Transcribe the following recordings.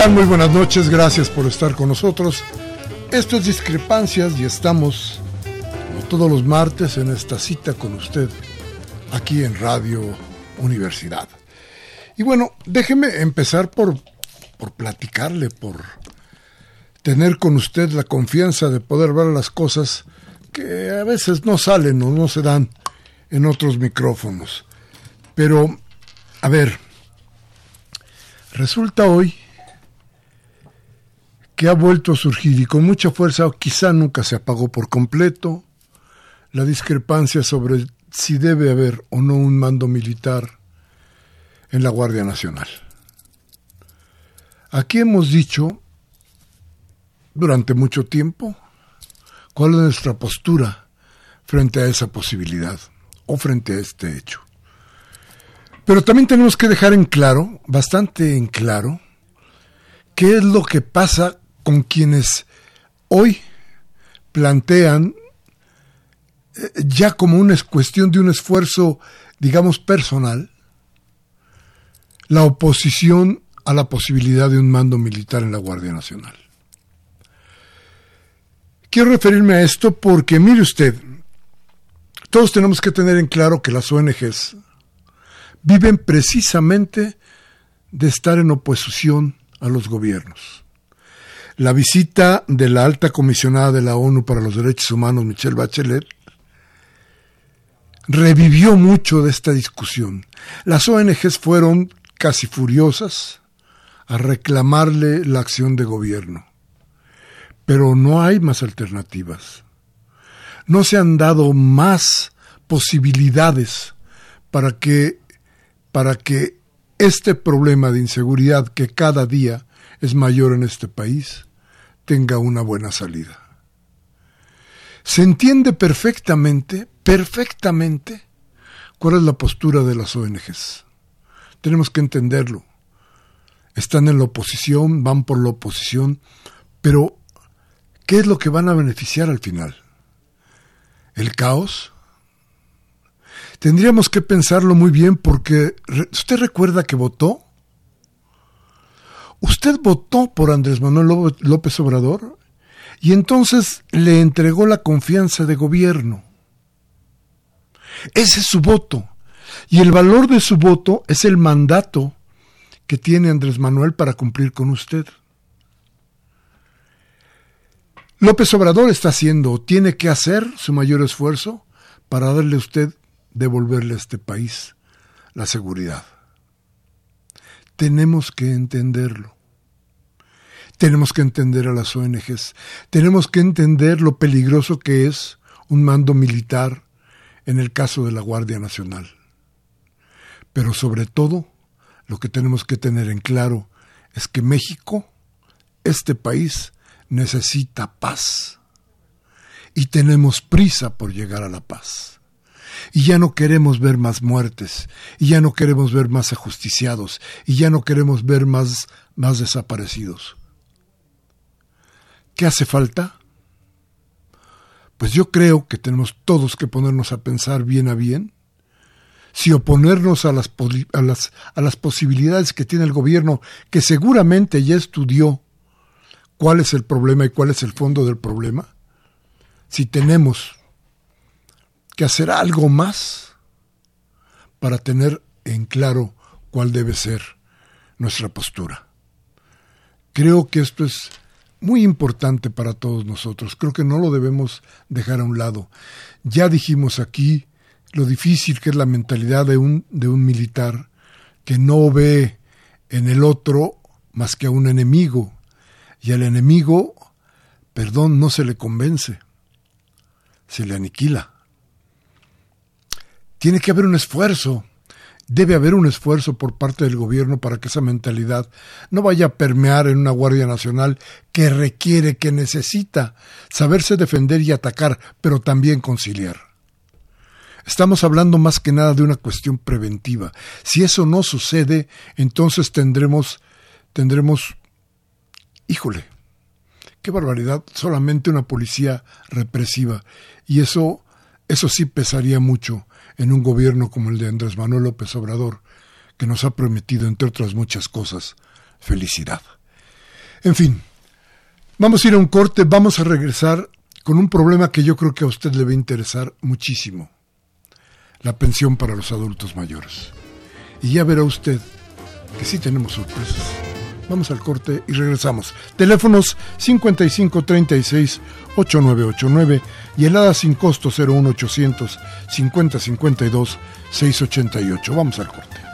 ¿Qué tal? Muy buenas noches, gracias por estar con nosotros. Esto es Discrepancias y estamos, todos los martes, en esta cita con usted, aquí en Radio Universidad. Y bueno, déjeme empezar por, por platicarle, por tener con usted la confianza de poder ver las cosas que a veces no salen o no se dan en otros micrófonos. Pero, a ver, resulta hoy que ha vuelto a surgir y con mucha fuerza, quizá nunca se apagó por completo, la discrepancia sobre si debe haber o no un mando militar en la Guardia Nacional. Aquí hemos dicho durante mucho tiempo cuál es nuestra postura frente a esa posibilidad o frente a este hecho. Pero también tenemos que dejar en claro, bastante en claro, qué es lo que pasa con quienes hoy plantean eh, ya como una cuestión de un esfuerzo, digamos, personal, la oposición a la posibilidad de un mando militar en la Guardia Nacional. Quiero referirme a esto porque, mire usted, todos tenemos que tener en claro que las ONGs viven precisamente de estar en oposición a los gobiernos. La visita de la alta comisionada de la ONU para los Derechos Humanos, Michelle Bachelet, revivió mucho de esta discusión. Las ONGs fueron casi furiosas a reclamarle la acción de gobierno. Pero no hay más alternativas. No se han dado más posibilidades para que, para que este problema de inseguridad que cada día es mayor en este país tenga una buena salida. Se entiende perfectamente, perfectamente, cuál es la postura de las ONGs. Tenemos que entenderlo. Están en la oposición, van por la oposición, pero ¿qué es lo que van a beneficiar al final? ¿El caos? Tendríamos que pensarlo muy bien porque ¿usted recuerda que votó? Usted votó por Andrés Manuel López Obrador y entonces le entregó la confianza de gobierno. Ese es su voto. Y el valor de su voto es el mandato que tiene Andrés Manuel para cumplir con usted. López Obrador está haciendo o tiene que hacer su mayor esfuerzo para darle a usted, devolverle a este país la seguridad. Tenemos que entenderlo. Tenemos que entender a las ONGs. Tenemos que entender lo peligroso que es un mando militar en el caso de la Guardia Nacional. Pero sobre todo, lo que tenemos que tener en claro es que México, este país, necesita paz. Y tenemos prisa por llegar a la paz. Y ya no queremos ver más muertes, y ya no queremos ver más ajusticiados, y ya no queremos ver más, más desaparecidos. ¿Qué hace falta? Pues yo creo que tenemos todos que ponernos a pensar bien a bien si oponernos a las, a las, a las posibilidades que tiene el gobierno, que seguramente ya estudió cuál es el problema y cuál es el fondo del problema, si tenemos que hacer algo más para tener en claro cuál debe ser nuestra postura. Creo que esto es muy importante para todos nosotros. Creo que no lo debemos dejar a un lado. Ya dijimos aquí lo difícil que es la mentalidad de un, de un militar que no ve en el otro más que a un enemigo. Y al enemigo, perdón, no se le convence, se le aniquila. Tiene que haber un esfuerzo, debe haber un esfuerzo por parte del gobierno para que esa mentalidad no vaya a permear en una Guardia Nacional que requiere, que necesita saberse defender y atacar, pero también conciliar. Estamos hablando más que nada de una cuestión preventiva. Si eso no sucede, entonces tendremos, tendremos, híjole, qué barbaridad, solamente una policía represiva. Y eso, eso sí pesaría mucho en un gobierno como el de Andrés Manuel López Obrador, que nos ha prometido, entre otras muchas cosas, felicidad. En fin, vamos a ir a un corte, vamos a regresar con un problema que yo creo que a usted le va a interesar muchísimo la pensión para los adultos mayores. Y ya verá usted que sí tenemos sorpresas. Vamos al corte y regresamos. Teléfonos 5536 8989 y helada sin costo 01800 5052 688. Vamos al corte.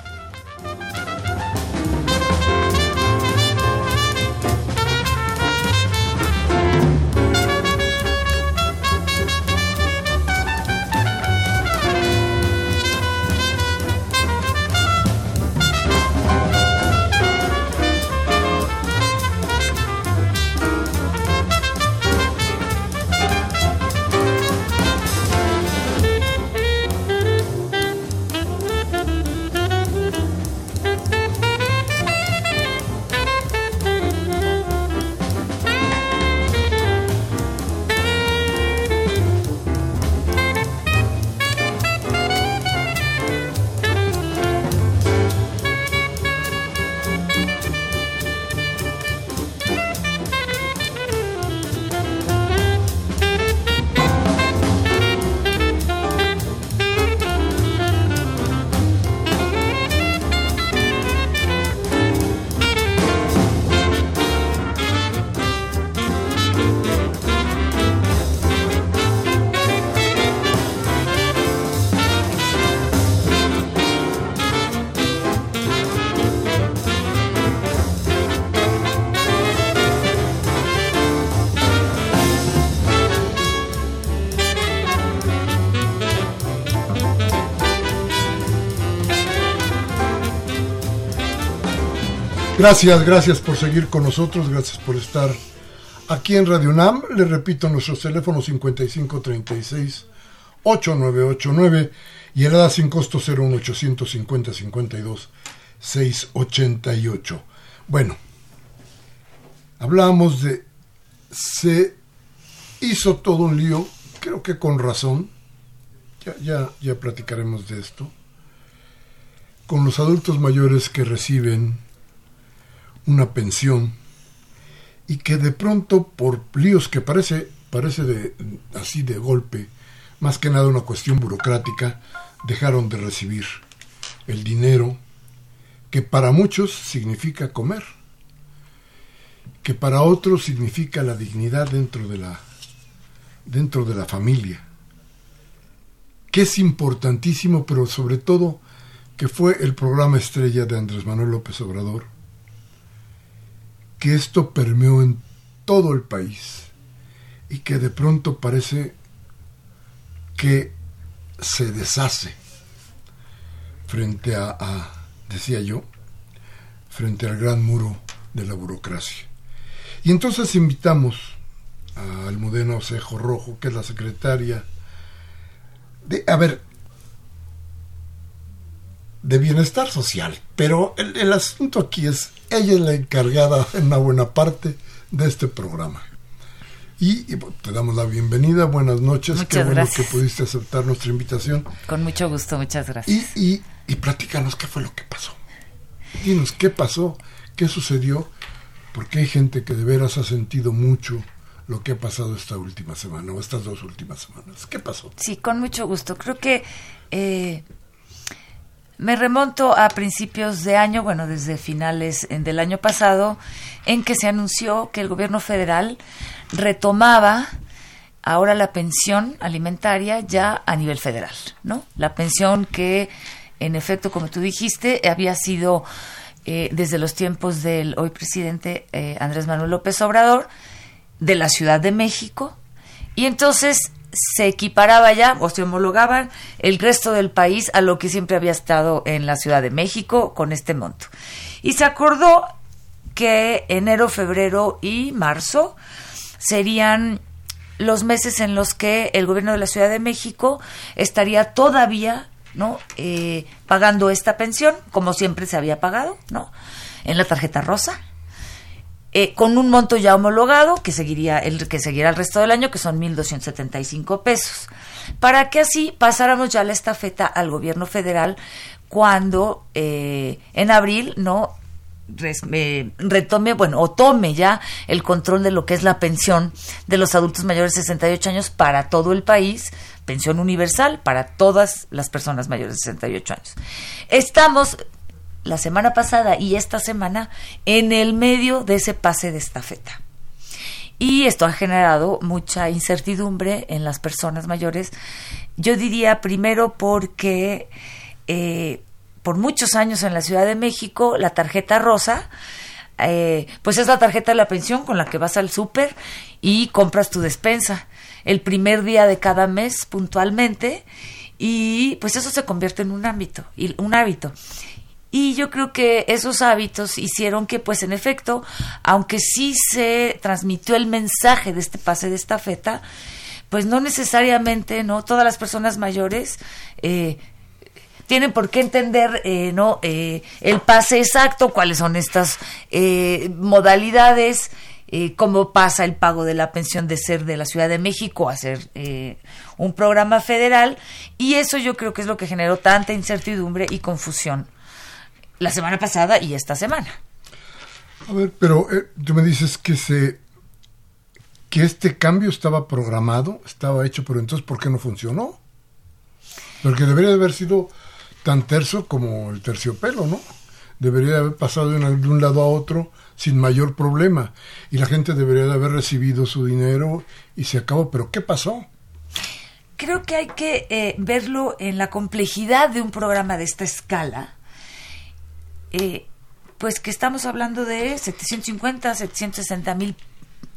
Gracias, gracias por seguir con nosotros, gracias por estar aquí en Radio UNAM. Le repito, nuestros teléfonos 5536 8989 y el ADA sin costo 01850 52 688. Bueno, hablábamos de se hizo todo un lío, creo que con razón, ya, ya, ya platicaremos de esto, con los adultos mayores que reciben una pensión y que de pronto por líos que parece parece de así de golpe más que nada una cuestión burocrática dejaron de recibir el dinero que para muchos significa comer que para otros significa la dignidad dentro de la dentro de la familia que es importantísimo pero sobre todo que fue el programa estrella de Andrés Manuel López Obrador que esto permeó en todo el país y que de pronto parece que se deshace frente a, decía yo, frente al gran muro de la burocracia. Y entonces invitamos a Almudena Osejo Rojo, que es la secretaria de... A ver, de bienestar social. Pero el, el asunto aquí es, ella es la encargada en una buena parte de este programa. Y, te damos la bienvenida, buenas noches, muchas qué bueno gracias. que pudiste aceptar nuestra invitación. Con mucho gusto, muchas gracias. Y, y, y platícanos qué fue lo que pasó. Dinos qué pasó, qué sucedió, porque hay gente que de veras ha sentido mucho lo que ha pasado esta última semana o estas dos últimas semanas. ¿Qué pasó? Sí, con mucho gusto. Creo que eh, me remonto a principios de año, bueno, desde finales del año pasado, en que se anunció que el gobierno federal retomaba ahora la pensión alimentaria ya a nivel federal, ¿no? La pensión que, en efecto, como tú dijiste, había sido eh, desde los tiempos del hoy presidente eh, Andrés Manuel López Obrador, de la Ciudad de México, y entonces se equiparaba ya o se homologaban el resto del país a lo que siempre había estado en la Ciudad de México con este monto. Y se acordó que enero, febrero y marzo serían los meses en los que el gobierno de la Ciudad de México estaría todavía no Eh, pagando esta pensión como siempre se había pagado no en la tarjeta rosa eh, con un monto ya homologado que seguiría el que seguirá el resto del año que son 1.275 pesos para que así pasáramos ya la estafeta al gobierno federal cuando eh, en abril no eh, retome, bueno, o tome ya el control de lo que es la pensión de los adultos mayores de 68 años para todo el país, pensión universal para todas las personas mayores de 68 años. Estamos la semana pasada y esta semana en el medio de ese pase de estafeta. Y esto ha generado mucha incertidumbre en las personas mayores. Yo diría primero porque eh, por muchos años en la Ciudad de México la tarjeta rosa, eh, pues es la tarjeta de la pensión con la que vas al súper y compras tu despensa el primer día de cada mes puntualmente y pues eso se convierte en un ámbito, un hábito. Y yo creo que esos hábitos hicieron que, pues en efecto, aunque sí se transmitió el mensaje de este pase de estafeta, pues no necesariamente, ¿no? Todas las personas mayores eh, tienen por qué entender, eh, ¿no? Eh, el pase exacto, cuáles son estas eh, modalidades, eh, cómo pasa el pago de la pensión de ser de la Ciudad de México a ser eh, un programa federal. Y eso yo creo que es lo que generó tanta incertidumbre y confusión la semana pasada y esta semana. A ver, pero eh, tú me dices que se que este cambio estaba programado, estaba hecho, pero entonces ¿por qué no funcionó? Porque debería de haber sido tan terso como el terciopelo, ¿no? Debería de haber pasado de un, de un lado a otro sin mayor problema y la gente debería de haber recibido su dinero y se acabó. Pero ¿qué pasó? Creo que hay que eh, verlo en la complejidad de un programa de esta escala. Eh, pues que estamos hablando de 750, 760 mil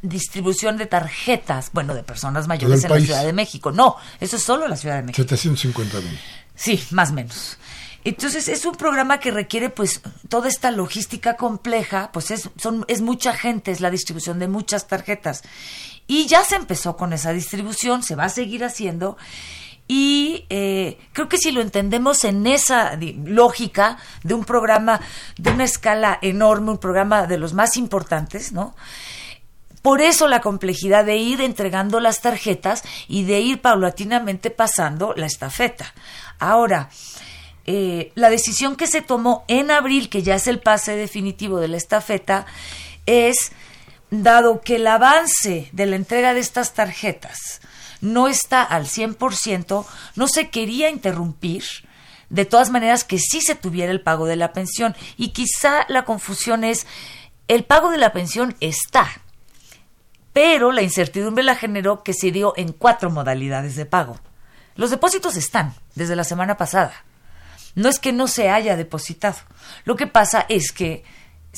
distribución de tarjetas, bueno, de personas mayores en país. la Ciudad de México. No, eso es solo la Ciudad de México. 750 mil. Sí, más o menos. Entonces es un programa que requiere pues toda esta logística compleja, pues es, son, es mucha gente, es la distribución de muchas tarjetas. Y ya se empezó con esa distribución, se va a seguir haciendo. Y eh, creo que si lo entendemos en esa lógica de un programa de una escala enorme, un programa de los más importantes, ¿no? Por eso la complejidad de ir entregando las tarjetas y de ir paulatinamente pasando la estafeta. Ahora, eh, la decisión que se tomó en abril, que ya es el pase definitivo de la estafeta, es, dado que el avance de la entrega de estas tarjetas no está al 100%, no se quería interrumpir, de todas maneras que sí se tuviera el pago de la pensión. Y quizá la confusión es, el pago de la pensión está, pero la incertidumbre la generó que se dio en cuatro modalidades de pago. Los depósitos están desde la semana pasada. No es que no se haya depositado. Lo que pasa es que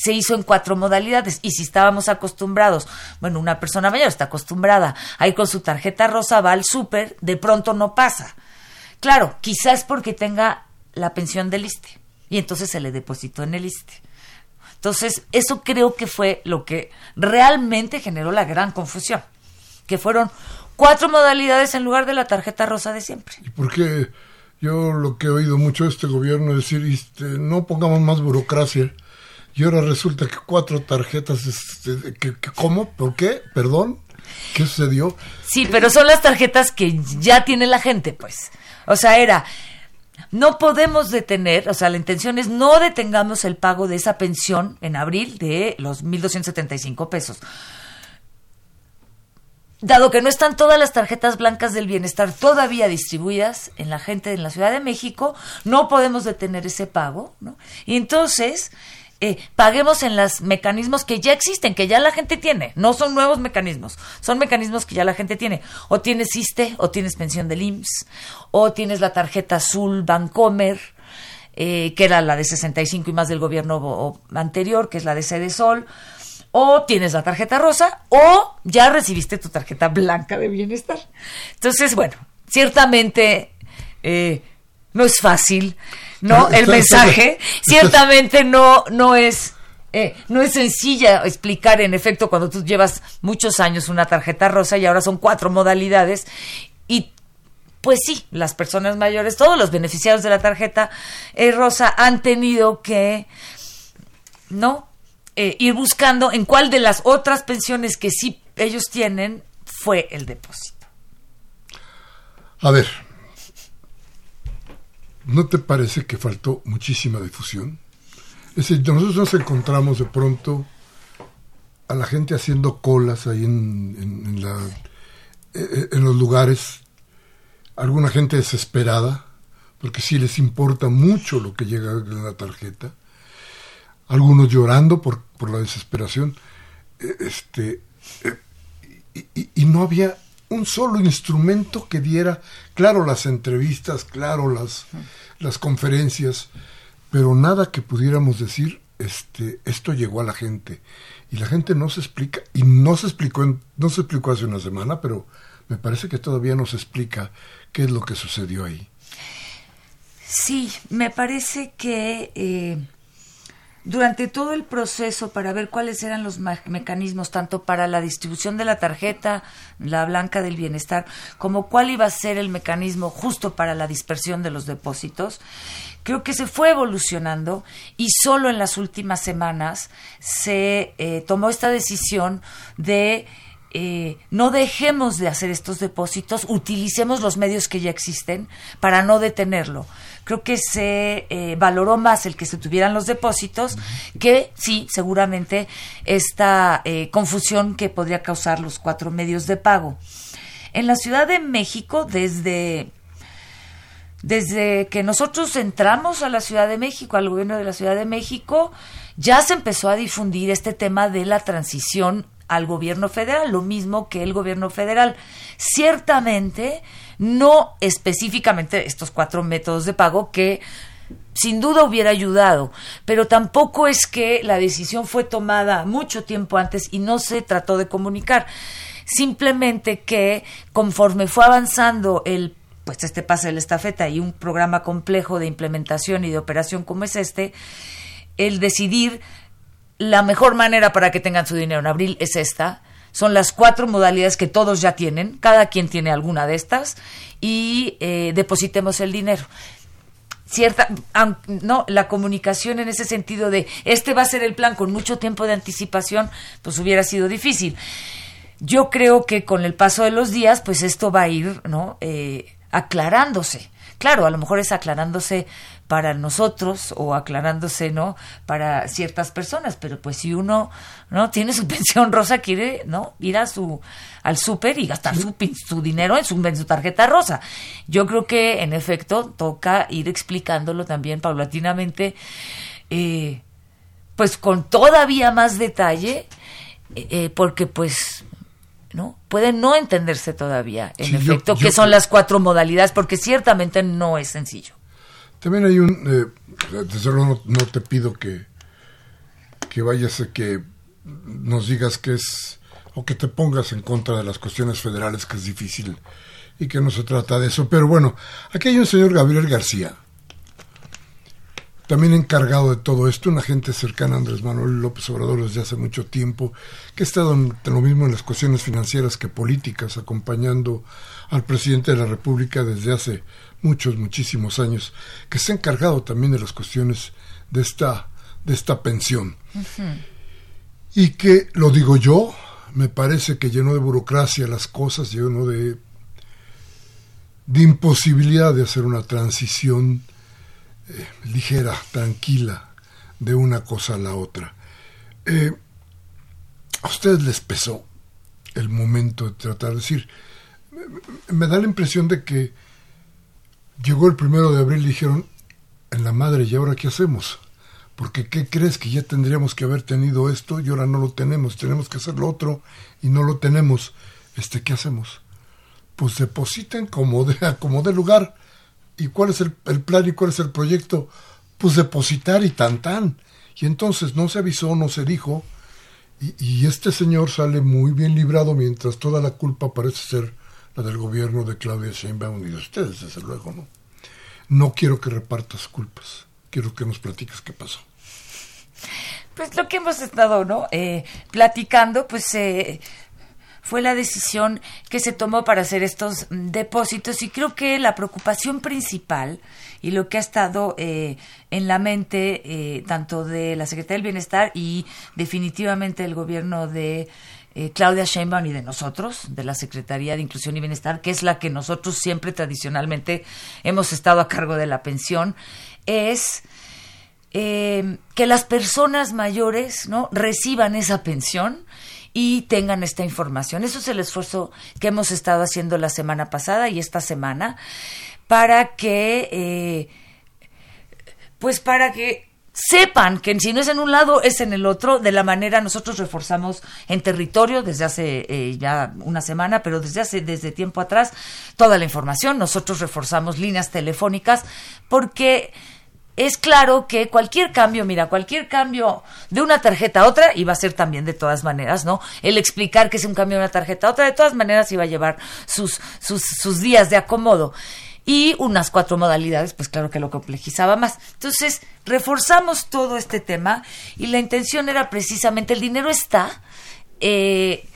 se hizo en cuatro modalidades y si estábamos acostumbrados, bueno, una persona mayor está acostumbrada a ir con su tarjeta rosa, va al súper, de pronto no pasa. Claro, quizás porque tenga la pensión del ISTE y entonces se le depositó en el ISTE. Entonces, eso creo que fue lo que realmente generó la gran confusión, que fueron cuatro modalidades en lugar de la tarjeta rosa de siempre. ¿Y por qué Yo lo que he oído mucho de este gobierno es decir, este, no pongamos más burocracia. Y ahora resulta que cuatro tarjetas, este, que, ¿cómo? ¿Por qué? ¿Perdón? ¿Qué sucedió? Sí, pero son las tarjetas que ya tiene la gente, pues. O sea, era, no podemos detener, o sea, la intención es no detengamos el pago de esa pensión en abril de los 1.275 pesos. Dado que no están todas las tarjetas blancas del bienestar todavía distribuidas en la gente en la Ciudad de México, no podemos detener ese pago, ¿no? Y entonces, eh, paguemos en los mecanismos que ya existen, que ya la gente tiene. No son nuevos mecanismos, son mecanismos que ya la gente tiene. O tienes ISTE, o tienes pensión del IMSS, o tienes la tarjeta azul Bancomer, eh, que era la de 65 y más del gobierno anterior, que es la de Sede Sol. O tienes la tarjeta rosa, o ya recibiste tu tarjeta blanca de bienestar. Entonces, bueno, ciertamente eh, no es fácil ¿no? El mensaje ciertamente no, no es... Eh, no es sencilla explicar, en efecto, cuando tú llevas muchos años una tarjeta rosa y ahora son cuatro modalidades y pues sí, las personas mayores, todos los beneficiarios de la tarjeta eh, rosa han tenido que, ¿no? Eh, ir buscando en cuál de las otras pensiones que sí ellos tienen fue el depósito. A ver, ¿No te parece que faltó muchísima difusión? Es decir, nosotros nos encontramos de pronto a la gente haciendo colas ahí en, la, eh, eh, en los lugares, alguna gente desesperada, porque sí les importa mucho lo que llega en la tarjeta, algunos llorando por, por la desesperación, eh, este, y, y no había un solo instrumento que diera, claro, las entrevistas, claro, las, las conferencias, pero nada que pudiéramos decir, este, esto llegó a la gente. Y la gente no se explica, y no se explicó, no se explicó hace una semana, pero me parece que todavía no se explica qué es lo que sucedió ahí. Sí, me parece que eh, durante todo el proceso para ver cuáles eran los mecanismos, tanto para la distribución de la tarjeta, la blanca del bienestar, como cuál iba a ser el mecanismo justo para la dispersión de los depósitos, creo que se fue evolucionando y solo en las últimas semanas se eh, tomó esta decisión de eh, no dejemos de hacer estos depósitos, utilicemos los medios que ya existen para no detenerlo creo que se eh, valoró más el que se tuvieran los depósitos que sí, seguramente, esta eh, confusión que podría causar los cuatro medios de pago. En la Ciudad de México, desde desde que nosotros entramos a la Ciudad de México, al gobierno de la Ciudad de México, ya se empezó a difundir este tema de la transición al gobierno federal, lo mismo que el gobierno federal. Ciertamente, no específicamente estos cuatro métodos de pago que sin duda hubiera ayudado, pero tampoco es que la decisión fue tomada mucho tiempo antes y no se trató de comunicar. Simplemente que conforme fue avanzando el pues este pase de la estafeta y un programa complejo de implementación y de operación como es este, el decidir la mejor manera para que tengan su dinero en abril es esta, son las cuatro modalidades que todos ya tienen, cada quien tiene alguna de estas, y eh, depositemos el dinero. Cierta, no, la comunicación en ese sentido de este va a ser el plan con mucho tiempo de anticipación, pues hubiera sido difícil. Yo creo que con el paso de los días, pues esto va a ir, ¿no? Eh, aclarándose. Claro, a lo mejor es aclarándose para nosotros o aclarándose, ¿no? Para ciertas personas, pero pues si uno, ¿no? Tiene su pensión rosa, quiere, ¿no? Ir a su, al súper y gastar su, su dinero en su, en su tarjeta rosa. Yo creo que, en efecto, toca ir explicándolo también paulatinamente, eh, pues con todavía más detalle, eh, eh, porque pues ¿no? Puede no entenderse todavía, en efecto, qué son las cuatro modalidades, porque ciertamente no es sencillo. También hay un, eh, desde luego no, te pido que, que vayas a que nos digas que es, o que te pongas en contra de las cuestiones federales, que es difícil y que no se trata de eso. Pero bueno, aquí hay un señor Gabriel García, también encargado de todo esto, una gente cercana a Andrés Manuel López Obrador desde hace mucho tiempo, que ha estado lo mismo en las cuestiones financieras que políticas, acompañando al presidente de la República desde hace muchos, muchísimos años, que se ha encargado también de las cuestiones de esta, de esta pensión. Y que, lo digo yo, me parece que llenó de burocracia las cosas, llenó de, de imposibilidad de hacer una transición eh, ligera, tranquila, de una cosa a la otra. Eh, ¿A ustedes les pesó el momento de tratar de decir? Me, da la impresión de que llegó el primero de abril y dijeron, en la madre, ¿y ahora qué hacemos? Porque ¿qué crees que ya tendríamos que haber tenido esto y ahora no lo tenemos? Tenemos que hacer lo otro y no lo tenemos. Este, ¿Qué hacemos? Pues depositen como de, como de lugar ¿Y cuál es el, plan y cuál es el proyecto? Pues depositar y tan tan. Y entonces no se avisó, no se dijo. Y, este señor sale muy bien librado mientras toda la culpa parece ser la del gobierno de Claudia Sheinbaum y de ustedes, desde luego, ¿no? No quiero que repartas culpas. Quiero que nos platiques qué pasó. Pues lo que hemos estado, ¿no? Eh, platicando, pues eh, fue la decisión que se tomó para hacer estos depósitos y creo que la preocupación principal y lo que ha estado eh, en la mente eh, tanto de la Secretaría del Bienestar y definitivamente del gobierno de eh, Claudia Sheinbaum y de nosotros, de la Secretaría de Inclusión y Bienestar, que es la que nosotros siempre tradicionalmente hemos estado a cargo de la pensión, es que las personas mayores no reciban esa pensión y tengan esta información. Eso es el esfuerzo que hemos estado haciendo la semana pasada y esta semana para que, eh, pues para que sepan que si no es en un lado es en el otro de la manera nosotros reforzamos en territorio desde hace eh, ya una semana pero desde hace desde tiempo atrás toda la información nosotros reforzamos líneas telefónicas porque es claro que cualquier cambio, mira, cualquier cambio de una tarjeta a otra iba a ser también de todas maneras, ¿no? El explicar que es un cambio de una tarjeta a otra, de todas maneras iba a llevar sus, sus, sus días de acomodo. Y unas cuatro modalidades, pues claro que lo complejizaba más. Entonces, reforzamos todo este tema y la intención era precisamente, el dinero está, eh,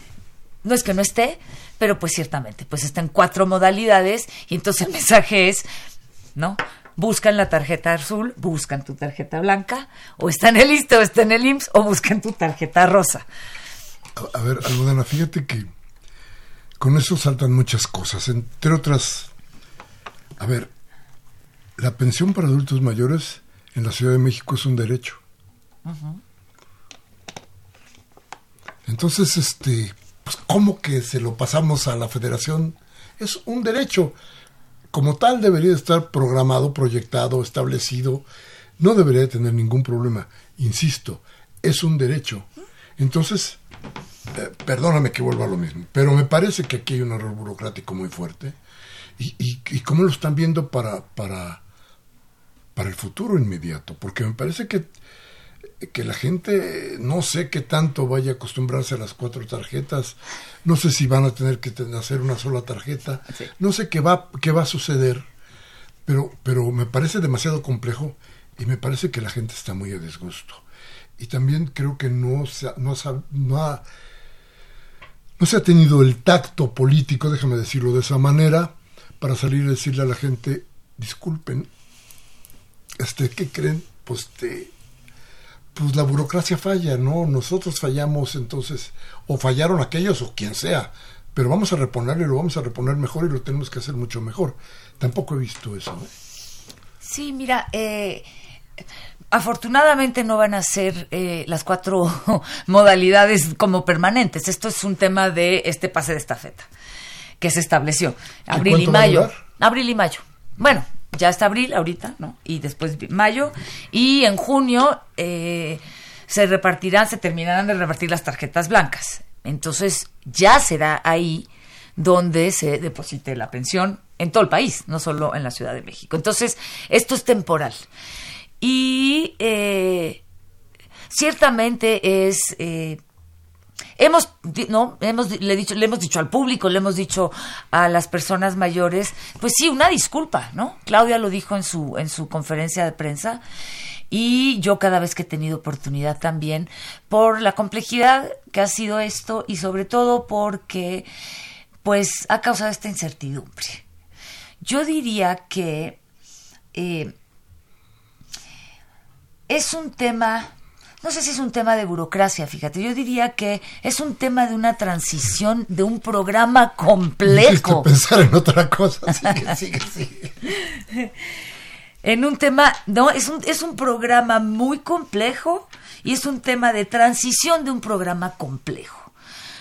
no es que no esté, pero pues ciertamente, pues está en cuatro modalidades y entonces el mensaje es, ¿no? buscan la tarjeta azul, buscan tu tarjeta blanca, o está en el ISTE o está en el IMSS, o buscan tu tarjeta rosa. A, ver, Almudena, fíjate que con eso saltan muchas cosas, entre otras, a ver, la pensión para adultos mayores en la Ciudad de México es un derecho. Entonces, este, pues, ¿cómo que se lo pasamos a la federación? Es un derecho como tal debería estar programado, proyectado, establecido, no debería tener ningún problema. Insisto, es un derecho. Entonces, eh, perdóname que vuelva a lo mismo, pero me parece que aquí hay un error burocrático muy fuerte. ¿Y, y, cómo lo están viendo para, para, para el futuro inmediato? Porque me parece que que la gente no sé qué tanto vaya a acostumbrarse a las cuatro tarjetas, no sé si van a tener que hacer una sola tarjeta, no sé qué va, qué va a suceder, pero, pero me parece demasiado complejo y me parece que la gente está muy a disgusto. Y también creo que no se, no, no, ha, no se ha tenido el tacto político, déjame decirlo de esa manera, para salir y decirle a la gente, disculpen, este, ¿qué creen? Pues te pues la burocracia falla, ¿no? Nosotros fallamos entonces, o fallaron aquellos o quien sea, pero vamos a reponerlo y lo vamos a reponer mejor y lo tenemos que hacer mucho mejor. Tampoco he visto eso. ¿eh? Sí, mira, eh, afortunadamente no van a ser eh, las cuatro modalidades como permanentes. Esto es un tema de este pase de estafeta que se estableció. Abril y mayo. Abril y mayo. Bueno, ya está abril ahorita, ¿no? Y después mayo. Y en junio eh, se repartirán, se terminarán de repartir las tarjetas blancas. Entonces ya será ahí donde se deposite la pensión en todo el país, no solo en la Ciudad de México. Entonces, esto es temporal. Y eh, ciertamente es eh, Hemos, no, hemos, le, hemos dicho al público, le hemos dicho a las personas mayores, pues sí, una disculpa, ¿no? Claudia lo dijo en su, en su conferencia de prensa y yo cada vez que he tenido oportunidad también, por la complejidad que ha sido esto y sobre todo porque pues ha causado esta incertidumbre. Yo diría que eh, es un tema no sé si es un tema de burocracia, fíjate, yo diría que es un tema de una transición de un programa complejo. pensar en otra cosa, sigue, sigue, sigue. en un tema, no, es un, es un programa muy complejo y es un tema de transición de un programa complejo.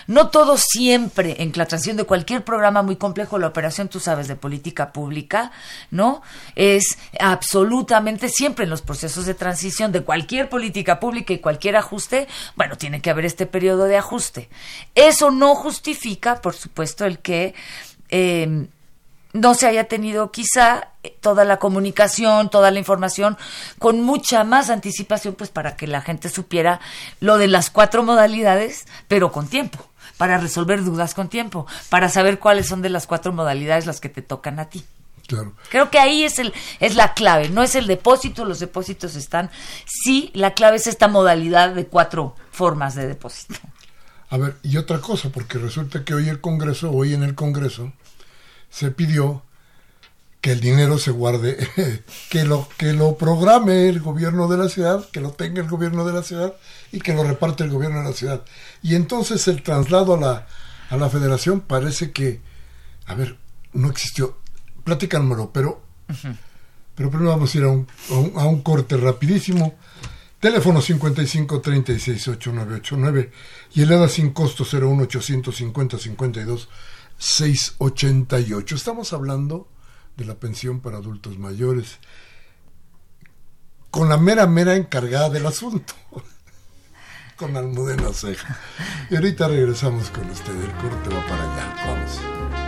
No todo siempre, en la transición de cualquier programa muy complejo, la operación, tú sabes, de política pública, ¿no? Es absolutamente siempre en los procesos de transición de cualquier política pública y cualquier ajuste, bueno, tiene que haber este periodo de ajuste. Eso no justifica, por supuesto, el que... Eh, no se haya tenido quizá toda la comunicación, toda la información con mucha más anticipación, pues para que la gente supiera lo de las cuatro modalidades, pero con tiempo para resolver dudas con tiempo, para saber cuáles son de las cuatro modalidades las que te tocan a ti. Claro. Creo que ahí es el es la clave, no es el depósito, los depósitos están, sí, la clave es esta modalidad de cuatro formas de depósito. A ver, y otra cosa, porque resulta que hoy el Congreso, hoy en el Congreso se pidió que el dinero se guarde, que lo, que lo programe el gobierno de la ciudad, que lo tenga el gobierno de la ciudad y que lo reparte el gobierno de la ciudad. Y entonces el traslado a la, a la federación parece que, a ver, no existió. Platícanmelo, pero, pero primero vamos a ir a un, a un, corte rapidísimo. Teléfono 55 36 8989 y el EDA sin costo 01 850 52 688. Estamos hablando de la pensión para adultos mayores, con la mera, mera encargada del asunto, con Almudena Ceja. Y ahorita regresamos con usted, el corte va para allá, vamos.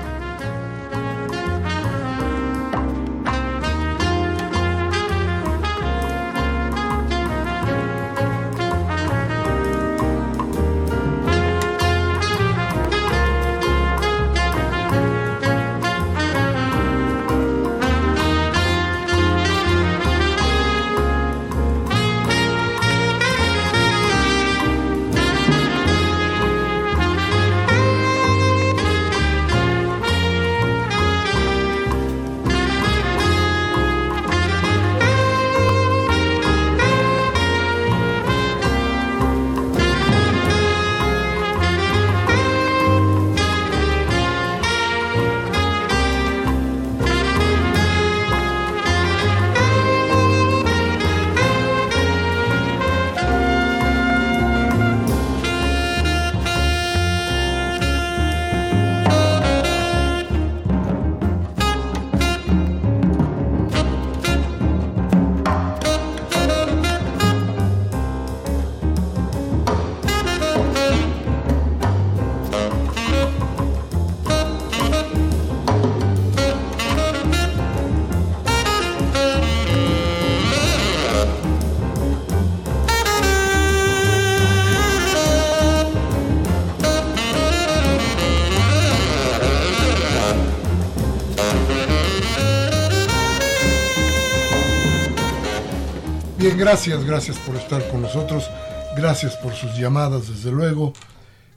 Gracias, gracias por estar con nosotros. Gracias por sus llamadas, desde luego.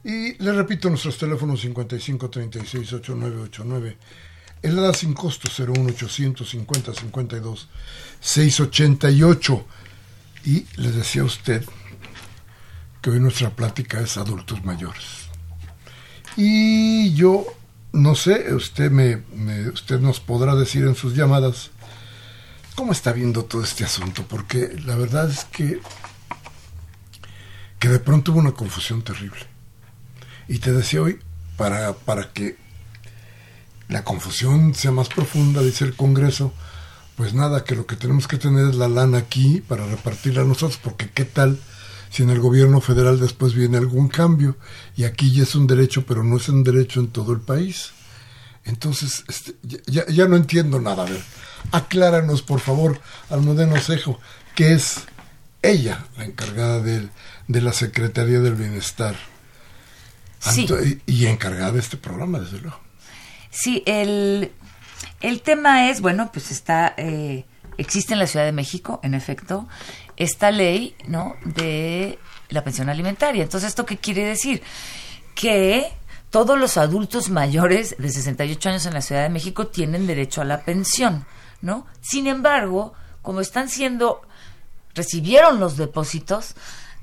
Y le repito nuestros teléfonos 55 36 8989. El edad sin costo 01850 52 688. Y le decía a usted que hoy nuestra plática es adultos mayores. Y yo no sé, usted me usted nos podrá decir en sus llamadas ¿Cómo está viendo todo este asunto? Porque la verdad es que, que de pronto hubo una confusión terrible. Y te decía hoy, para, para que la confusión sea más profunda, dice el Congreso, pues nada, que lo que tenemos que tener es la lana aquí para repartirla a nosotros, porque qué tal si en el gobierno federal después viene algún cambio y aquí ya es un derecho, pero no es un derecho en todo el país. Entonces, este, ya, ya, no entiendo nada. A ver, acláranos, por favor, Almudena Cejo, que es ella la encargada de, de la Secretaría del Bienestar. Sí. Y, encargada de este programa, desde luego. Sí, el, el tema es, bueno, pues está, eh, existe en la Ciudad de México, en efecto, esta ley, ¿no? De la pensión alimentaria. Entonces, ¿esto qué quiere decir? Que todos los adultos mayores de 68 años en la Ciudad de México tienen derecho a la pensión, ¿no? Sin embargo, como están siendo, recibieron los depósitos,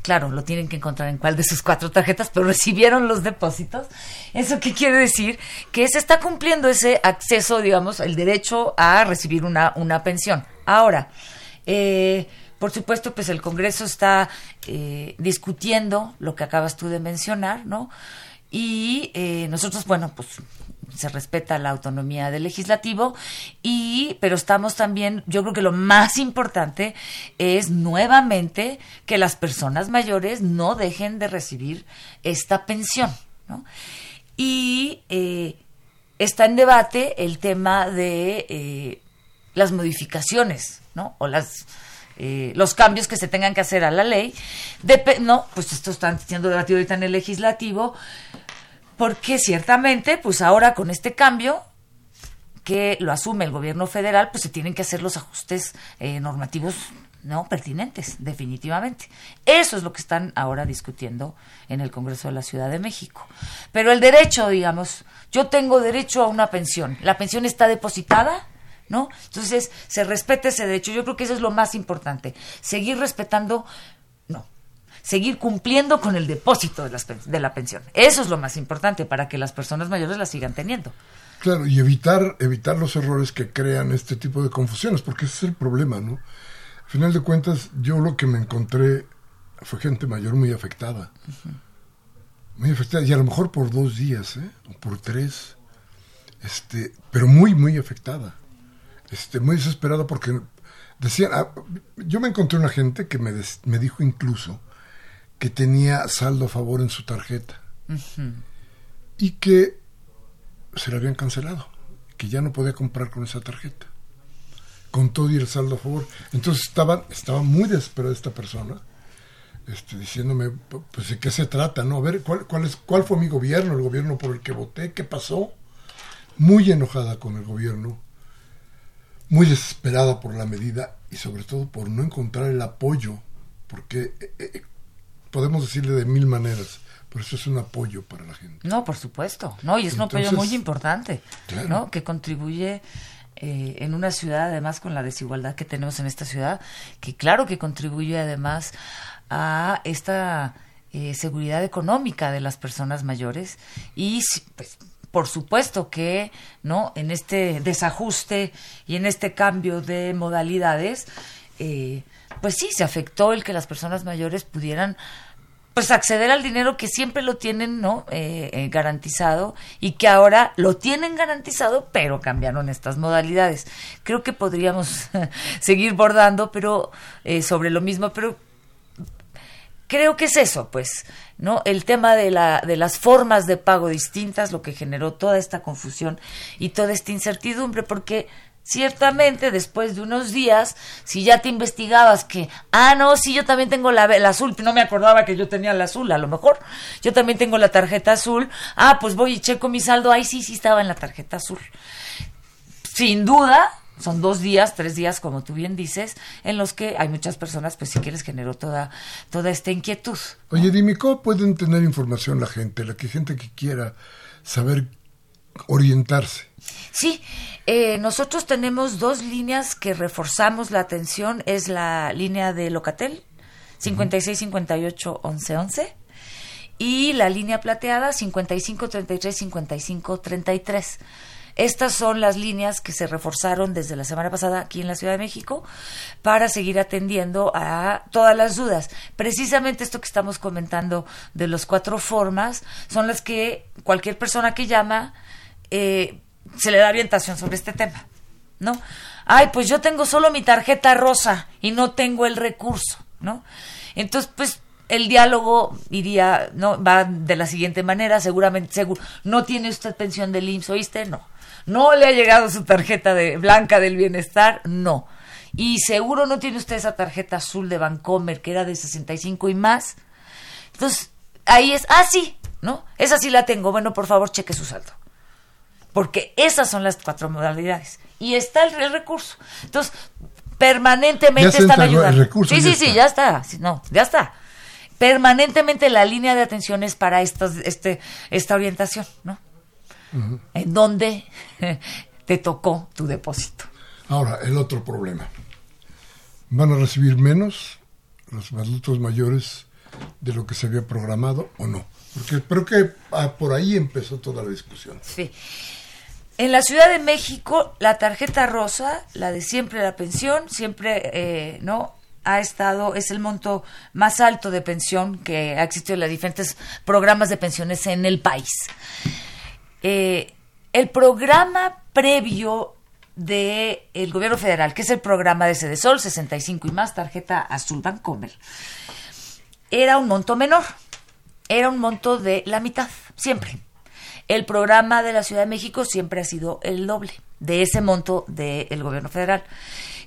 claro, lo tienen que encontrar en cuál de sus cuatro tarjetas, pero recibieron los depósitos. ¿Eso qué quiere decir? Que se está cumpliendo ese acceso, digamos, el derecho a recibir una, una pensión. Ahora, eh, por supuesto, pues el Congreso está eh, discutiendo lo que acabas tú de mencionar, ¿no? Y eh, nosotros, bueno, pues se respeta la autonomía del legislativo y pero estamos también yo creo que lo más importante es nuevamente que las personas mayores no dejen de recibir esta pensión ¿no? y eh, está en debate el tema de eh, las modificaciones no o las eh, los cambios que se tengan que hacer a la ley no pues esto está siendo debatido ahorita en el legislativo porque ciertamente, pues ahora con este cambio que lo asume el gobierno federal, pues se tienen que hacer los ajustes eh, normativos no pertinentes, definitivamente. Eso es lo que están ahora discutiendo en el Congreso de la Ciudad de México. Pero el derecho, digamos, yo tengo derecho a una pensión. La pensión está depositada, ¿no? Entonces, se respeta ese derecho. Yo creo que eso es lo más importante. Seguir respetando seguir cumpliendo con el depósito de, las, de la pensión. Eso es lo más importante para que las personas mayores la sigan teniendo. Claro, y evitar, evitar los errores que crean este tipo de confusiones, porque ese es el problema, ¿no? Al final de cuentas, yo lo que me encontré fue gente mayor muy afectada. Muy afectada, y a lo mejor por dos días, ¿eh? O por tres. Este, pero muy, muy afectada. Este, muy desesperada porque decían, ah, yo me encontré una gente que me, me dijo incluso que tenía saldo a favor en su tarjeta y que se la habían cancelado, que ya no podía comprar con esa tarjeta, con todo y el saldo a favor. Entonces estaba, estaba muy desesperada esta persona, este, diciéndome, pues de qué se trata, ¿no? A ver, ¿cuál, cuál, es, ¿cuál fue mi gobierno, el gobierno por el que voté? ¿Qué pasó? Muy enojada con el gobierno, muy desesperada por la medida y sobre todo por no encontrar el apoyo, porque eh, eh, podemos decirle de mil maneras, pero eso es un apoyo para la gente. No, por supuesto, no, y es un apoyo muy importante, ¿no? Que contribuye eh, en una ciudad, además con la desigualdad que tenemos en esta ciudad, que claro que contribuye además a esta eh, seguridad económica de las personas mayores y pues por supuesto que no en este desajuste y en este cambio de modalidades eh, pues sí, se afectó el que las personas mayores pudieran pues acceder al dinero que siempre lo tienen no eh, eh, garantizado y que ahora lo tienen garantizado pero cambiaron estas modalidades. Creo que podríamos seguir bordando pero eh, sobre lo mismo pero creo que es eso pues no el tema de la de las formas de pago distintas lo que generó toda esta confusión y toda esta incertidumbre porque Ciertamente, después de unos días, si ya te investigabas que, ah, no, sí, yo también tengo la, la, azul, no me acordaba que yo tenía la azul, a lo mejor, yo también tengo la tarjeta azul, ah, pues voy y checo mi saldo, ay, sí, sí estaba en la tarjeta azul. Sin duda, son dos días, tres días, como tú bien dices, en los que hay muchas personas, pues si quieres, generó toda, toda esta inquietud. Oye, dime, ¿cómo pueden tener información la gente, la que gente que quiera saber orientarse? Sí, eh, nosotros tenemos dos líneas que reforzamos la atención. Es la línea de Locatel, 5658 1111 y la línea plateada 55 33 55 33. Estas son las líneas que se reforzaron desde la semana pasada aquí en la Ciudad de México para seguir atendiendo a todas las dudas. Precisamente esto que estamos comentando de los cuatro formas son las que cualquier persona que llama eh, se le da orientación sobre este tema, ¿no? Ay, pues yo tengo solo mi tarjeta rosa y no tengo el recurso, ¿no? Entonces, pues el diálogo iría, ¿no? Va de la siguiente manera, seguramente, seguro, ¿no tiene usted pensión del IMSS, oíste? No. ¿No le ha llegado su tarjeta de blanca del bienestar? No. Y seguro no tiene usted esa tarjeta azul de Bancomer, que era de 65 y más. Entonces, ahí es, ah, sí, ¿no? Esa sí la tengo. Bueno, por favor, cheque su saldo porque esas son las cuatro modalidades y está el, recurso. Entonces, permanentemente están ayudando. sí, sí, sí, ya está. No, ya está. Permanentemente la línea de atención es para estos, este, esta orientación, ¿no? En donde te tocó tu depósito. Ahora, el otro problema. ¿Van a recibir menos los adultos mayores de lo que se había programado o no? Porque creo que ah, por ahí empezó toda la discusión. Sí. En la Ciudad de México, la tarjeta rosa, la de siempre la pensión, siempre, eh, ¿no? Ha estado, es el monto más alto de pensión que ha existido en los diferentes programas de pensiones en el país. Eh, el programa previo del el gobierno federal, que es el programa de Sol 65 y más, tarjeta azul Bancomer, era un monto menor, era un monto de la mitad, siempre. El programa de la Ciudad de México siempre ha sido el doble de ese monto del gobierno federal.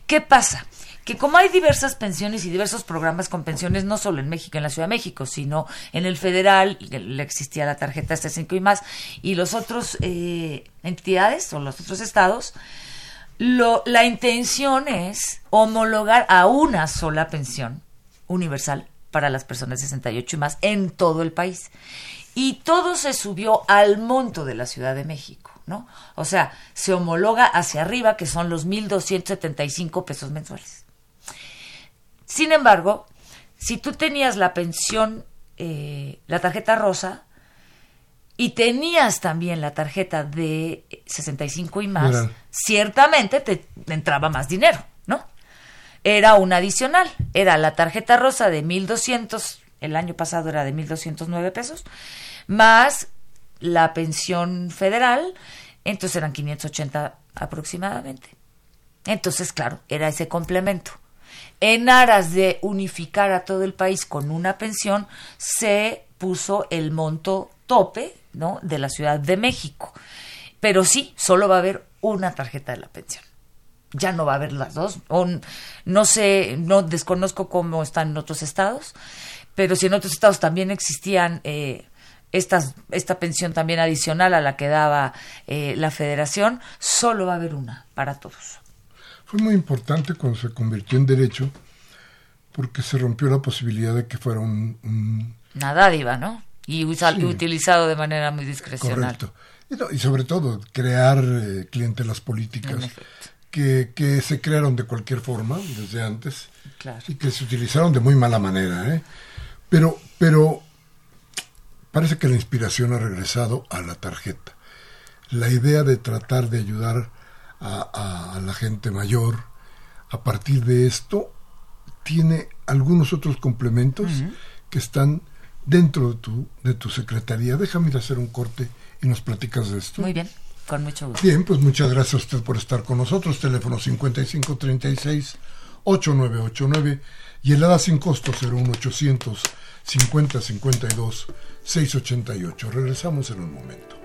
¿Qué pasa? que como hay diversas pensiones y diversos programas con pensiones, no solo en México, en la Ciudad de México, sino en el federal, le existía la tarjeta este 5 y más, y los otros eh, entidades o los otros estados, la intención es homologar a una sola pensión universal para las personas de 68 y más en todo el país. Y todo se subió al monto de la Ciudad de México, ¿no? O sea, se homologa hacia arriba, que son los 1.275 pesos mensuales. Sin embargo, si tú tenías la pensión, eh, la tarjeta rosa, y tenías también la tarjeta de 65 y más, ciertamente te entraba más dinero, ¿no? Era un adicional, era la tarjeta rosa de 1200, el año pasado era de 1209 pesos, más la pensión federal, entonces eran 580 aproximadamente. Entonces, claro, era ese complemento. En aras de unificar a todo el país con una pensión, se puso el monto tope ¿no? de la Ciudad de México. Pero sí, solo va a haber una tarjeta de la pensión. Ya no va a haber las dos. no sé, no desconozco cómo están en otros estados, pero si en otros estados también existían eh, estas, esta pensión también adicional a la que daba eh, la federación, solo va a haber una para todos. Fue muy importante cuando se convirtió en derecho porque se rompió la posibilidad de que fuera un... un... Una dádiva, ¿no? y utilizado de manera muy discrecional. Correcto. Y, sobre todo, crear eh, clientelas políticas que, que, se crearon de cualquier forma desde antes y que se utilizaron de muy mala manera. ¿eh? Pero, pero parece que la inspiración ha regresado a la tarjeta. La idea de tratar de ayudar a, a la gente mayor a partir de esto tiene algunos otros complementos que están dentro de tu, de tu secretaría. Déjame ir a hacer un corte y nos platicas de esto. Muy bien, con mucho gusto. Bien, pues muchas gracias a usted por estar con nosotros. Teléfono 5536-8989 y el ADA sin costo 01800 5052 688. Regresamos en un momento.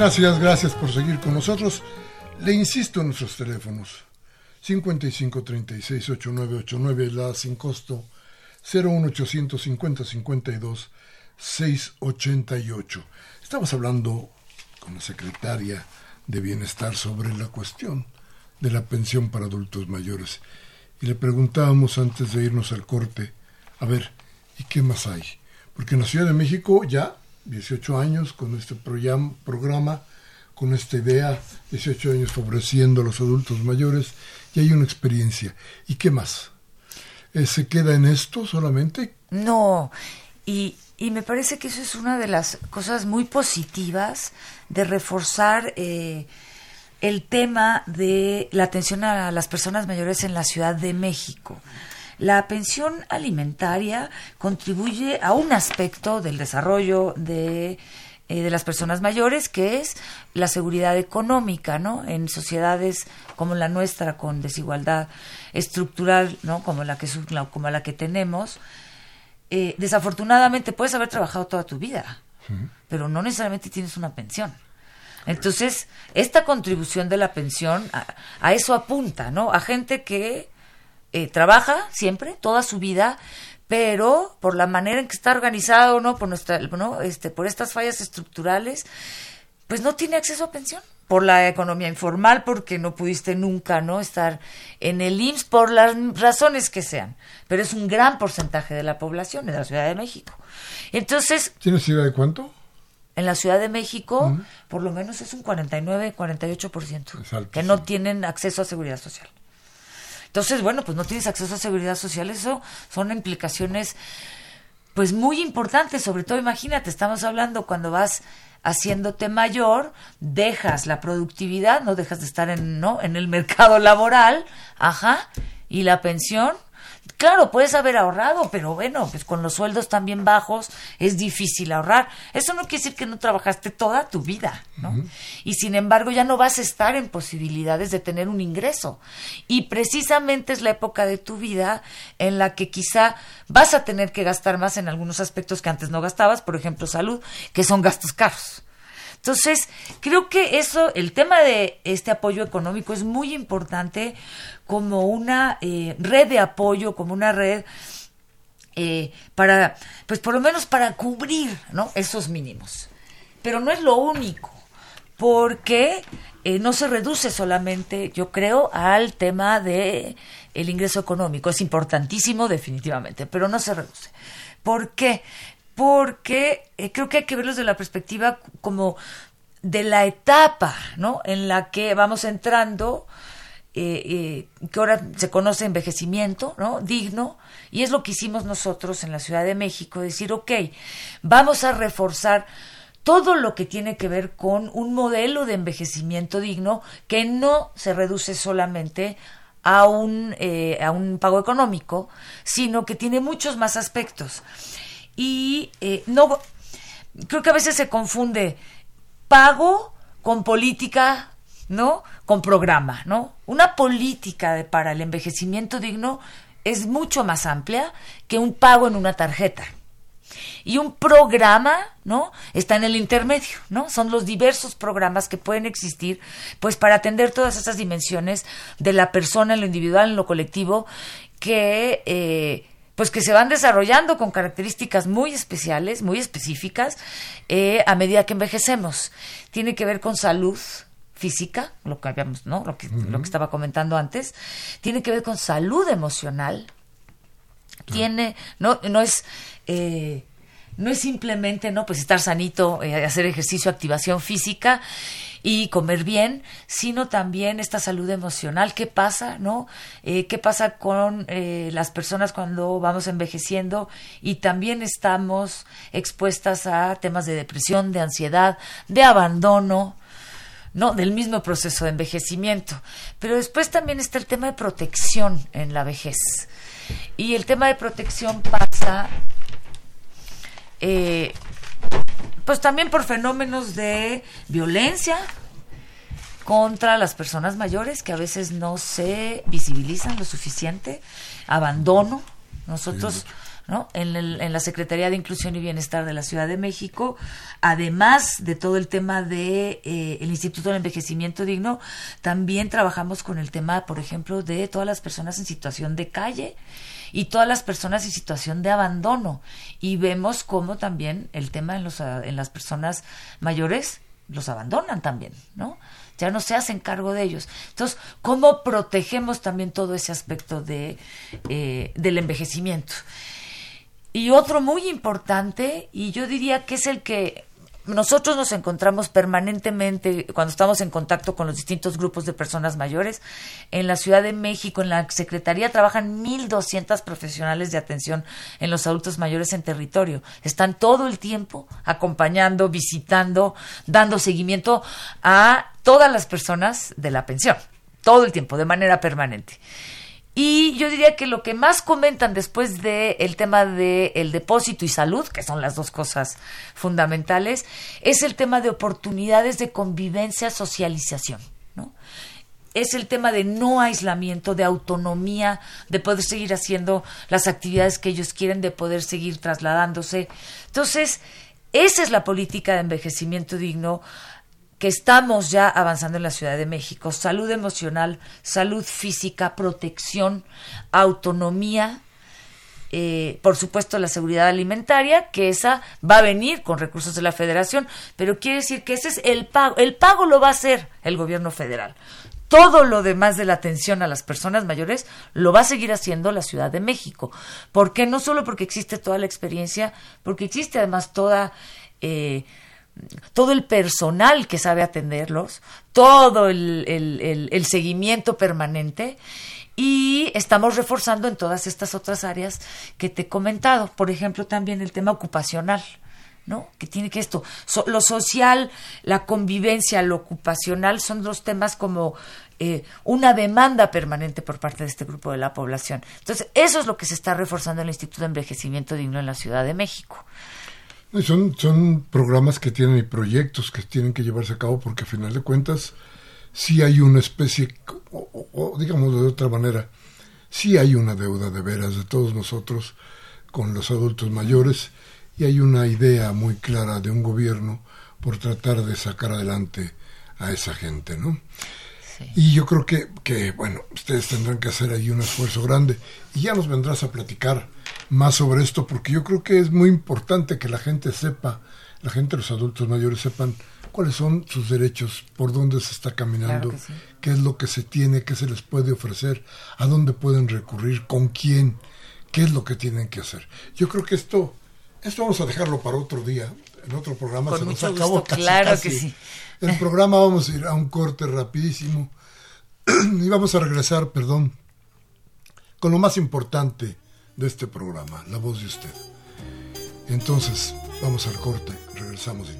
Gracias, gracias por seguir con nosotros. Le insisto en nuestros teléfonos. 55 36 8989 la sin costo 01800 50 52 688. Estamos hablando con la secretaria de Bienestar sobre la cuestión de la pensión para adultos mayores. Y le preguntábamos antes de irnos al corte, a ver, ¿y qué más hay? Porque en la Ciudad de México ya 18 años con este programa, con esta idea, 18 años favoreciendo a los adultos mayores, y hay una experiencia. ¿Y qué más? Eh, ¿Se queda en esto solamente? No, y, y, me parece que eso es una de las cosas muy positivas de reforzar eh, el tema de la atención a las personas mayores en la Ciudad de México. La pensión alimentaria contribuye a un aspecto del desarrollo de, eh, de las personas mayores, que es la seguridad económica, ¿no? En sociedades como la nuestra, con desigualdad estructural, ¿no? Como la que, como la que tenemos, eh, desafortunadamente puedes haber trabajado toda tu vida, pero no necesariamente tienes una pensión. Entonces, esta contribución de la pensión a, a, eso apunta, ¿no? A gente que eh, trabaja siempre, toda su vida, pero por la manera en que está organizado, ¿no? Por nuestra, ¿no? Este, por estas fallas estructurales, pues no tiene acceso a pensión por la economía informal, porque no pudiste nunca, ¿no? Estar en el IMSS por las razones que sean. Pero es un gran porcentaje de la población en la Ciudad de México. Entonces. ¿Tienes idea de cuánto? En la Ciudad de México, por lo menos es un 49, 48% que no tienen acceso a seguridad social. Entonces, bueno, pues no tienes acceso a seguridad social, eso son implicaciones pues muy importantes, sobre todo imagínate, estamos hablando cuando vas haciéndote mayor, dejas la productividad, no dejas de estar en, ¿no? en el mercado laboral, ajá, y la pensión, Claro, puedes haber ahorrado, pero bueno, pues con los sueldos también bajos es difícil ahorrar. Eso no quiere decir que no trabajaste toda tu vida, ¿no? Y sin embargo ya no vas a estar en posibilidades de tener un ingreso. Y precisamente es la época de tu vida en la que quizá vas a tener que gastar más en algunos aspectos que antes no gastabas, por ejemplo, salud, que son gastos caros. Entonces, creo que eso, el tema de este apoyo económico es muy importante como una eh, red de apoyo, como una red eh, para, pues por lo menos para cubrir. Esos mínimos. Pero no es lo único, porque eh, no se reduce solamente, yo creo, al tema de el ingreso económico. Es importantísimo, definitivamente, pero no se reduce. ¿Por qué? Porque eh, creo que hay que verlos de la perspectiva como de la etapa, ¿no? En la que vamos entrando, eh, eh, que ahora se conoce envejecimiento, ¿no? Digno, y es lo que hicimos nosotros en la Ciudad de México, decir, ok, vamos a reforzar todo lo que tiene que ver con un modelo de envejecimiento digno que no se reduce solamente a un, a un pago económico, sino que tiene muchos más aspectos y eh, no creo que a veces se confunde pago con política, ¿no? Con programa, ¿no? Una política de, para el envejecimiento digno es mucho más amplia que un pago en una tarjeta. Y un programa, ¿no? Está en el intermedio, ¿no? Son los diversos programas que pueden existir, pues para atender todas esas dimensiones de la persona en lo individual, en lo colectivo, que eh, pues que se van desarrollando con características muy especiales, muy específicas, eh, a medida que envejecemos. Tiene que ver con salud física, lo que habíamos, ¿no? Lo que, lo que estaba comentando antes. Tiene que ver con salud emocional. Tiene, no, no es eh, no es simplemente no pues estar sanito eh, hacer ejercicio activación física y comer bien, sino también esta salud emocional. ¿Qué pasa, no? Eh, ¿Qué pasa con eh, las personas cuando vamos envejeciendo y también estamos expuestas a temas de depresión, de ansiedad, de abandono? ¿no? del mismo proceso de envejecimiento. Pero después también está el tema de protección en la vejez. Y el tema de protección pasa eh, pues también por fenómenos de violencia contra las personas mayores que a veces no se visibilizan lo suficiente, abandono. Nosotros ¿no? En, la Secretaría de Inclusión y Bienestar de la Ciudad de México, además de todo el tema de eh, el Instituto del Envejecimiento Digno, también trabajamos con el tema, por ejemplo, de todas las personas en situación de calle y todas las personas en situación de abandono. Y vemos cómo también el tema en, los, en las personas mayores los abandonan también, ¿no? Ya no se hacen cargo de ellos. Entonces, ¿cómo protegemos también todo ese aspecto de, eh, del envejecimiento? Y otro muy importante, y yo diría que es el que nosotros nos encontramos permanentemente cuando estamos en contacto con los distintos grupos de personas mayores. En la Ciudad de México, en la Secretaría, trabajan 1.200 profesionales de atención en los adultos mayores en territorio. Están todo el tiempo acompañando, visitando, dando seguimiento a todas las personas de la pensión. Todo el tiempo, de manera permanente. Y yo diría que lo que más comentan después del el tema del el depósito y salud, que son las dos cosas fundamentales, es el tema de oportunidades de convivencia, socialización. ¿no? Es el tema de no aislamiento, de autonomía, de poder seguir haciendo las actividades que ellos quieren, de poder seguir trasladándose. Entonces, esa es la política de envejecimiento digno que estamos ya avanzando en la Ciudad de México. Salud emocional, salud física, protección, autonomía, eh, por supuesto la seguridad alimentaria, que esa va a venir con recursos de la federación, pero quiere decir que ese es el pago. El pago lo va a hacer el gobierno federal. Todo lo demás de la atención a las personas mayores lo va a seguir haciendo la Ciudad de México. ¿Por qué? No solo porque existe toda la experiencia, porque existe además toda... Eh, todo el personal que sabe atenderlos, todo el, el, seguimiento permanente y estamos reforzando en todas estas otras áreas que te he comentado. Por ejemplo, también el tema ocupacional. ¿no? Que tiene que esto, lo social, la convivencia, lo ocupacional son dos temas como eh, una demanda permanente por parte de este grupo de la población. Entonces, eso es lo que se está reforzando en el Instituto de Envejecimiento Digno en la Ciudad de México. Son, son programas que tienen y proyectos que tienen que llevarse a cabo porque a final de cuentas sí hay una especie, o, digamos de otra manera, sí hay una deuda de veras de todos nosotros con los adultos mayores y hay una idea muy clara de un gobierno por tratar de sacar adelante a esa gente, ¿no? Y yo creo que, que, bueno, ustedes tendrán que hacer ahí un esfuerzo grande y ya nos vendrás a platicar más sobre esto, porque yo creo que es muy importante que la gente sepa, la gente, los adultos mayores sepan cuáles son sus derechos, por dónde se está caminando, qué es lo que se tiene, qué se les puede ofrecer, a dónde pueden recurrir, con quién, qué es lo que tienen que hacer. Yo creo que esto, esto vamos a dejarlo para otro día, en otro programa se nos acabó claro que sí. El programa vamos a ir a un corte rapidísimo y vamos a regresar, perdón, con lo más importante de este programa, la voz de usted. Entonces, vamos al corte, regresamos de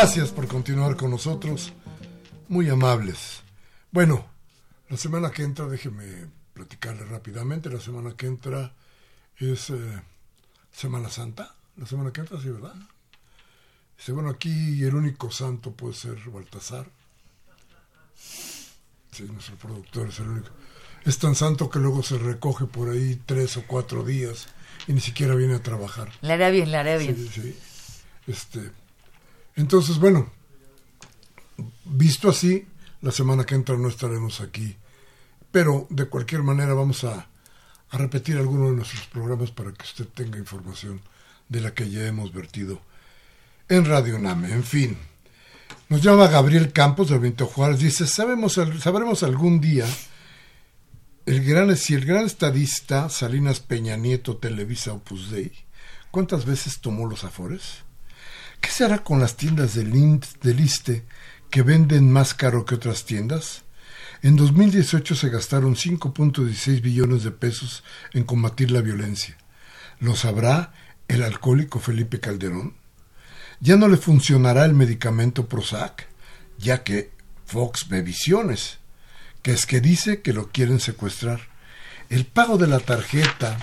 Gracias por continuar con nosotros. Muy amables. Bueno, la semana que entra, déjeme platicarle rápidamente, la semana que entra es eh, Semana Santa. La semana que entra, sí, ¿verdad? Dice, bueno, aquí el único santo puede ser Baltasar. Sí, nuestro productor es el único. Es tan santo que luego se recoge por ahí tres o cuatro días y ni siquiera viene a trabajar. Le haré bien, le haré bien. Sí, sí. Este, entonces, bueno, visto así, la semana que entra no estaremos aquí. Pero de cualquier manera vamos a, a repetir algunos de nuestros programas para que usted tenga información de la que ya hemos vertido en Radio Name. En fin, nos llama Gabriel Campos de Benito Juárez. Dice, ¿sabemos, sabremos algún día el gran, si el gran estadista Salinas Peña Nieto Televisa Opus Dei, ¿cuántas veces tomó los afores? ¿Qué se hará con las tiendas del, ISTE que venden más caro que otras tiendas? En 2018 se gastaron 5.16 billones de pesos en combatir la violencia. ¿Lo sabrá el alcohólico Felipe Calderón? Ya no le funcionará el medicamento Prozac, ya que Fox ve visiones, que es que dice que lo quieren secuestrar. ¿El pago de la tarjeta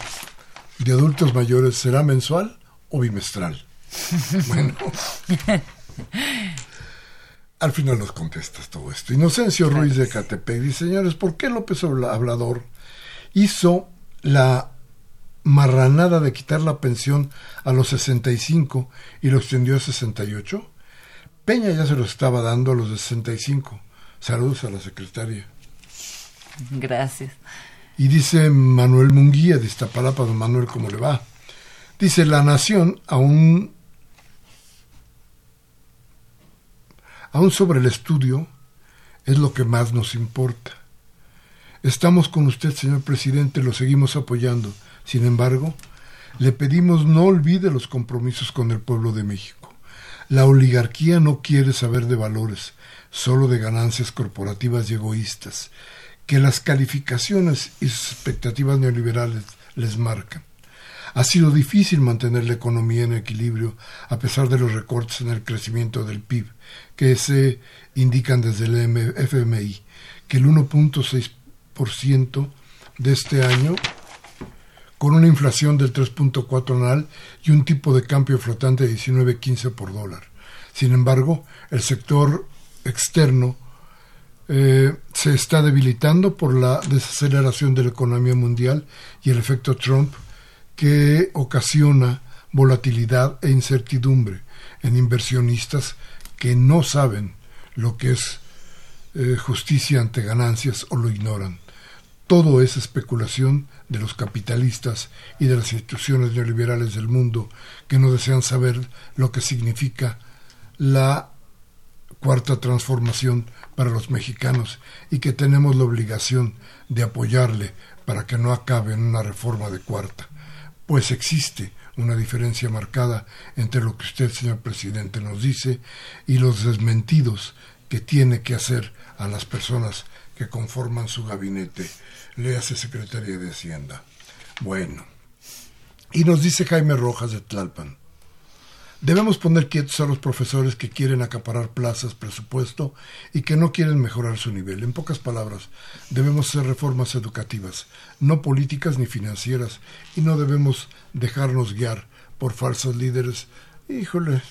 de adultos mayores será mensual o bimestral? bueno. Al final nos contestas todo esto. Inocencio Ruiz de Catepec dice, señores, ¿por qué López Obrador hizo la marranada de quitar la pensión a los 65 y lo extendió a 68? Peña ya se lo estaba dando a los 65. Saludos a la secretaria. Gracias. Y dice Manuel Munguía de Iztapalapa, don Manuel, ¿cómo le va? Dice, la nación aún Aún sobre el estudio es lo que más nos importa. Estamos con usted, señor presidente, lo seguimos apoyando. Sin embargo, le pedimos no olvide los compromisos con el pueblo de México. La oligarquía no quiere saber de valores, solo de ganancias corporativas y egoístas, que las calificaciones y sus expectativas neoliberales les marcan. Ha sido difícil mantener la economía en equilibrio a pesar de los recortes en el crecimiento del PIB, que se indican desde el FMI, que el 1.6% de este año, con una inflación del 3.4 anual y un tipo de cambio flotante de 19.15 por dólar. Sin embargo, el sector externo eh, se está debilitando por la desaceleración de la economía mundial y el efecto Trump que ocasiona volatilidad e incertidumbre en inversionistas que no saben lo que es eh, justicia ante ganancias o lo ignoran. Todo es especulación de los capitalistas y de las instituciones neoliberales del mundo que no desean saber lo que significa la cuarta transformación para los mexicanos y que tenemos la obligación de apoyarle para que no acabe en una reforma de cuarta pues existe una diferencia marcada entre lo que usted, señor presidente, nos dice y los desmentidos que tiene que hacer a las personas que conforman su gabinete. Le hace Secretaría de Hacienda. Bueno. Y nos dice Jaime Rojas de Tlalpan. Debemos poner quietos a los profesores que quieren acaparar plazas, presupuesto y que no quieren mejorar su nivel. En pocas palabras, debemos hacer reformas educativas, no políticas ni financieras, y no debemos dejarnos guiar por falsos líderes. Híjole,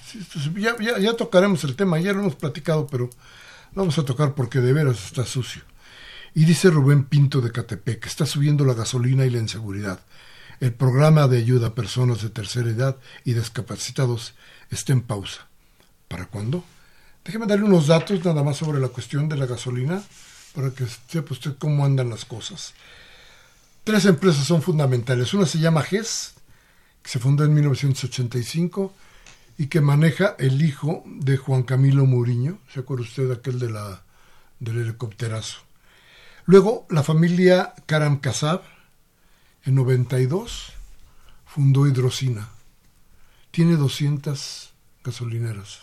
ya, ya, tocaremos el tema, ya lo hemos platicado, pero vamos a tocar porque de veras está sucio. Y dice Rubén Pinto de Catepec, está subiendo la gasolina y la inseguridad. El programa de ayuda a personas de tercera edad y discapacitados está en pausa. ¿Para cuándo? Déjeme darle unos datos nada más sobre la cuestión de la gasolina para que sepa usted cómo andan las cosas. Tres empresas son fundamentales. Una se llama GES, que se fundó en 1985 y que maneja el hijo de Juan Camilo Muriño. ¿Se acuerda usted aquel de la, del helicópterazo? Luego, la familia Karam Kasab, en 92 fundó Hidrocina. Tiene 200 gasolineras.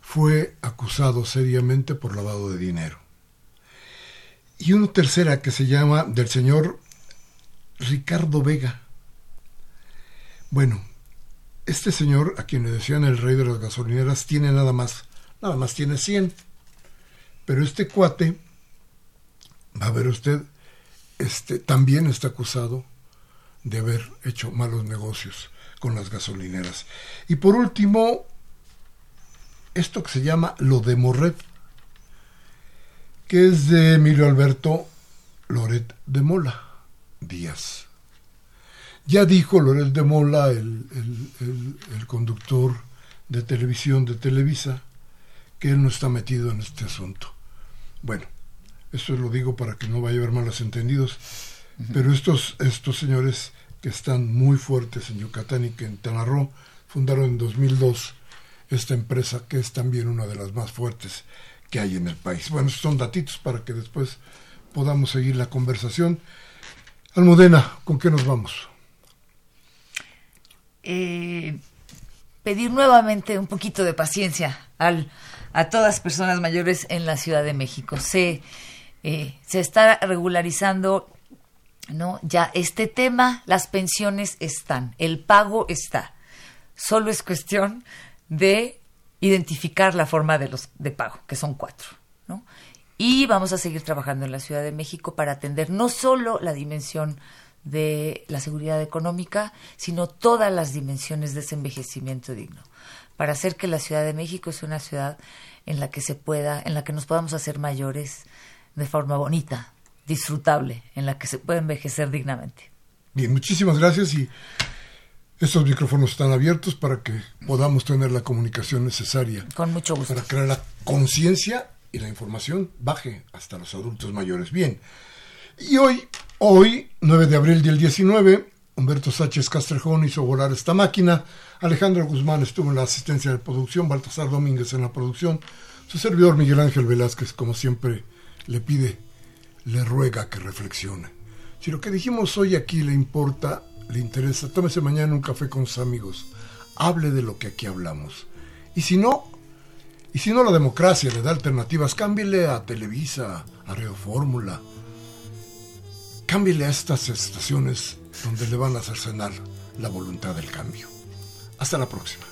Fue acusado seriamente por lavado de dinero. Y una tercera que se llama del señor Ricardo Vega. Bueno, este señor, a quien le decían el rey de las gasolineras, tiene nada más, nada más tiene 100. Pero este cuate, va a ver usted, este, también está acusado de haber hecho malos negocios con las gasolineras. Y por último, esto que se llama lo de Morret, que es de Emilio Alberto Loret de Mola Díaz. Ya dijo Loret de Mola, el, el, conductor de televisión de Televisa, que él no está metido en este asunto. Bueno, esto lo digo para que no vaya a haber malos entendidos, pero estos, estos señores que están muy fuertes en Yucatán y que en Tanarro fundaron en 2002 esta empresa que es también una de las más fuertes que hay en el país. Bueno, son datitos para que después podamos seguir la conversación. Almudena, ¿con qué nos vamos? Eh, pedir nuevamente un poquito de paciencia al, a todas las personas mayores en la Ciudad de México. Se, eh, se está regularizando ¿no? Ya este tema, las pensiones están, el pago está. Solo es cuestión de identificar la forma de los de pago, que son cuatro, ¿no? Y vamos a seguir trabajando en la Ciudad de México para atender no solo la dimensión de la seguridad económica, sino todas las dimensiones de ese envejecimiento digno, para hacer que la Ciudad de México sea una ciudad en la que se pueda, en la que nos podamos hacer mayores de forma bonita, disfrutable, en la que se puede envejecer dignamente. Bien, muchísimas gracias y estos micrófonos están abiertos para que podamos tener la comunicación necesaria. Con mucho gusto. Para crear la conciencia y la información baje hasta los adultos mayores. Bien. Y hoy, hoy, 9 de abril del 19, Humberto Sánchez Castrejón hizo volar esta máquina. Alejandro Guzmán estuvo en la asistencia de producción, Baltasar Domínguez en la producción. Su servidor Miguel Ángel Velázquez, como siempre, le pide le ruega que reflexione. Si lo que dijimos hoy aquí le importa, le interesa, tómese mañana un café con sus amigos, hable de lo que aquí hablamos. Y si no, y si no la democracia le da alternativas, cámbiele a Televisa, a Radio Fórmula, cámbiele a estas estaciones donde le van a cercenar la voluntad del cambio. Hasta la próxima.